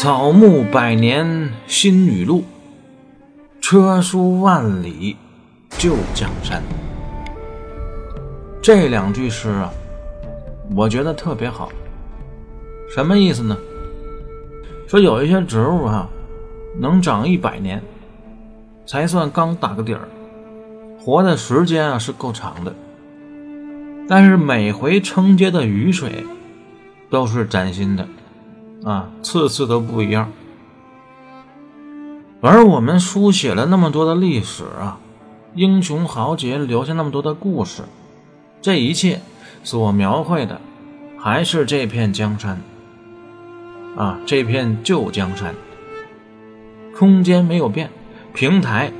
草木百年新雨露，车书万里旧江山。这两句诗啊，我觉得特别好。什么意思呢？说有一些植物啊，能长一百年，才算刚打个底儿，活的时间啊是够长的。但是每回承接的雨水，都是崭新的。啊，次次都不一样。而我们书写了那么多的历史啊，英雄豪杰留下那么多的故事，这一切所描绘的还是这片江山啊，这片旧江山。空间没有变，平台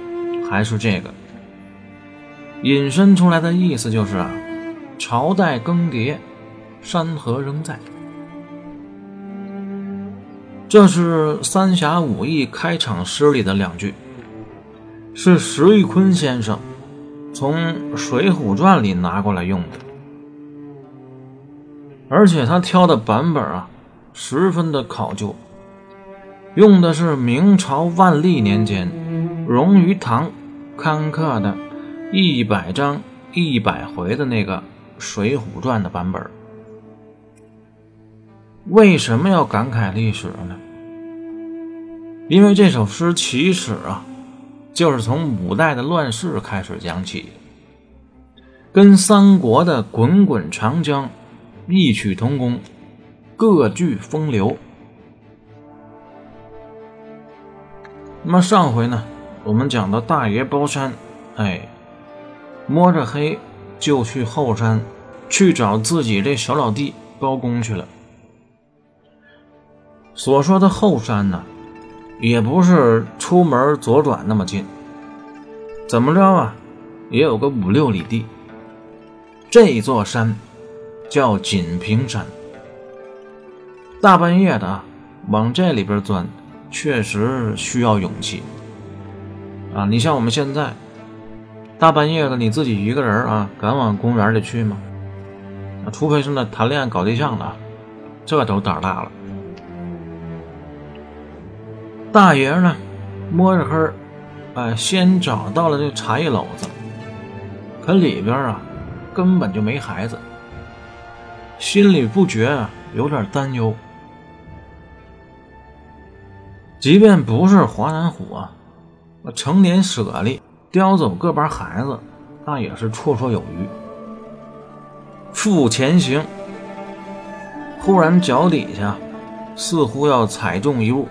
还是这个。引申出来的意思就是啊，朝代更迭，山河仍在。这是《三侠五义》开场诗里的两句，是石玉坤先生从《水浒传》里拿过来用的，而且他挑的版本啊，十分的考究，用的是明朝万历年间荣于堂刊刻的一百章一百回的那个《水浒传》的版本。为什么要感慨历史呢？因为这首诗起始啊，就是从五代的乱世开始讲起，跟三国的滚滚长江异曲同工，各具风流。那么上回呢，我们讲到大爷包山，哎，摸着黑就去后山去找自己这小老弟包公去了。所说的后山呢？也不是出门左转那么近，怎么着啊？也有个五六里地。这座山叫锦屏山。大半夜的往这里边钻，确实需要勇气啊！你像我们现在大半夜的，你自己一个人啊，敢往公园里去吗？除非是那谈恋爱搞对象的，这都胆大了。大爷呢，摸着黑哎，先找到了这茶叶篓子，可里边啊，根本就没孩子，心里不觉啊有点担忧。即便不是华南虎啊，成年舍利叼走个把孩子，那也是绰绰有余。付前行，忽然脚底下似乎要踩中一物。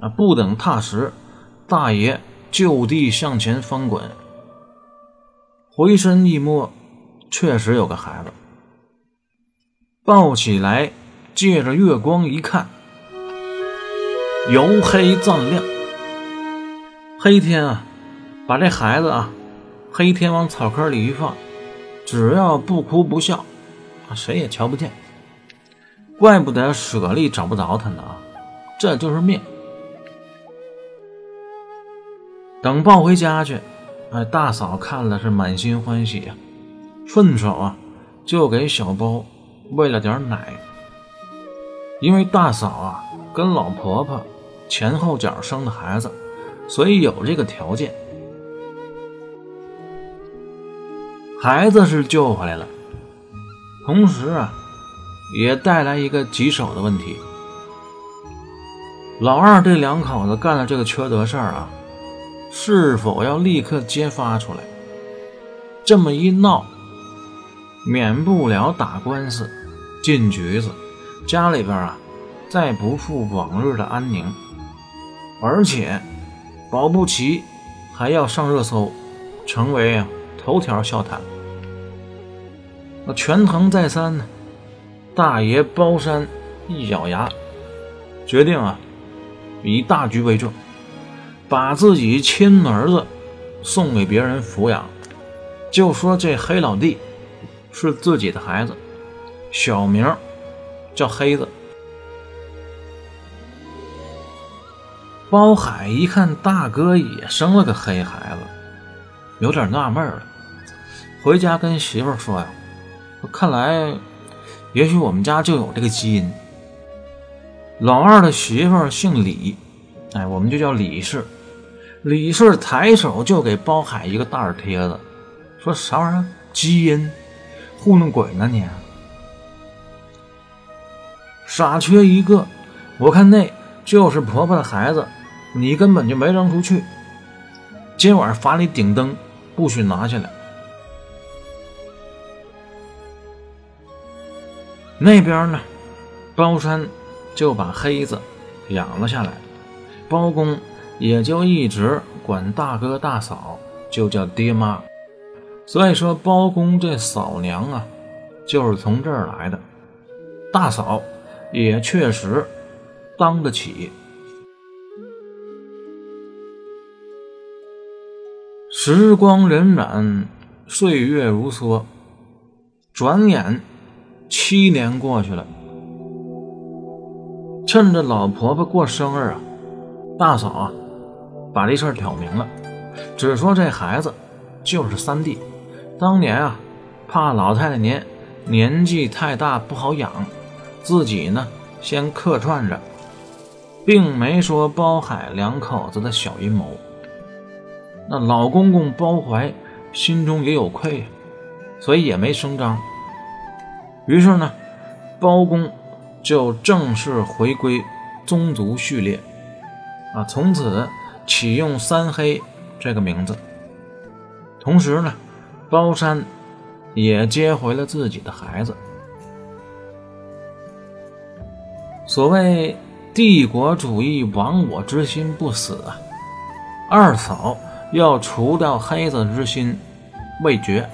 啊！不等踏实，大爷就地向前翻滚，回身一摸，确实有个孩子。抱起来，借着月光一看，油黑锃亮。黑天啊，把这孩子啊，黑天往草坑里一放，只要不哭不笑，谁也瞧不见。怪不得舍利找不着他呢啊，这就是命。等抱回家去，哎，大嫂看了是满心欢喜呀，顺手啊就给小包喂了点奶。因为大嫂啊跟老婆婆前后脚生的孩子，所以有这个条件。孩子是救回来了，同时啊也带来一个棘手的问题：老二这两口子干了这个缺德事儿啊。是否要立刻揭发出来？这么一闹，免不了打官司、进局子，家里边啊，再不复往日的安宁。而且，保不齐还要上热搜，成为啊头条笑谈。那权衡再三呢，大爷包山一咬牙，决定啊，以大局为重。把自己亲儿子送给别人抚养，就说这黑老弟是自己的孩子，小名叫黑子。包海一看大哥也生了个黑孩子，有点纳闷了，回家跟媳妇说呀：“看来，也许我们家就有这个基因。”老二的媳妇姓李，哎，我们就叫李氏。李氏抬手就给包海一个大耳贴子，说啥玩意儿？基因糊弄鬼呢你？傻缺一个！我看那就是婆婆的孩子，你根本就没扔出去。今晚罚你顶灯，不许拿下来。那边呢，包山就把黑子养了下来，包公。也就一直管大哥大嫂就叫爹妈，所以说包公这嫂娘啊，就是从这儿来的。大嫂也确实当得起。时光荏苒，岁月如梭，转眼七年过去了。趁着老婆婆过生日啊，大嫂啊。把这事儿挑明了，只说这孩子就是三弟。当年啊，怕老太太您年纪太大不好养，自己呢先客串着，并没说包海两口子的小阴谋。那老公公包怀心中也有愧，所以也没声张。于是呢，包公就正式回归宗族序列啊，从此。启用三黑这个名字，同时呢，包山也接回了自己的孩子。所谓帝国主义亡我之心不死啊，二嫂要除掉黑子之心未决，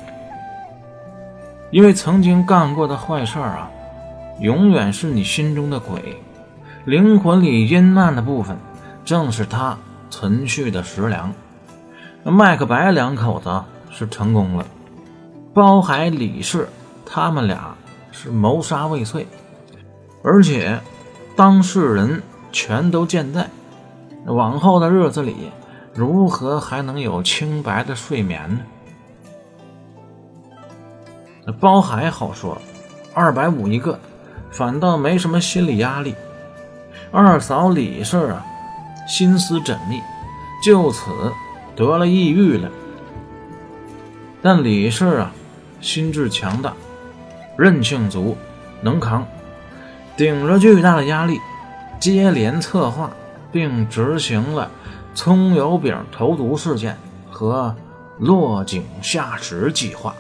因为曾经干过的坏事啊，永远是你心中的鬼，灵魂里阴暗的部分，正是他。存续的食粮，麦克白两口子是成功了，包海李氏他们俩是谋杀未遂，而且当事人全都健在，往后的日子里如何还能有清白的睡眠呢？包海好说，二百五一个，反倒没什么心理压力。二嫂李氏啊。心思缜密，就此得了抑郁了。但李氏啊，心智强大，韧性足，能扛，顶着巨大的压力，接连策划并执行了葱油饼投毒事件和落井下石计划。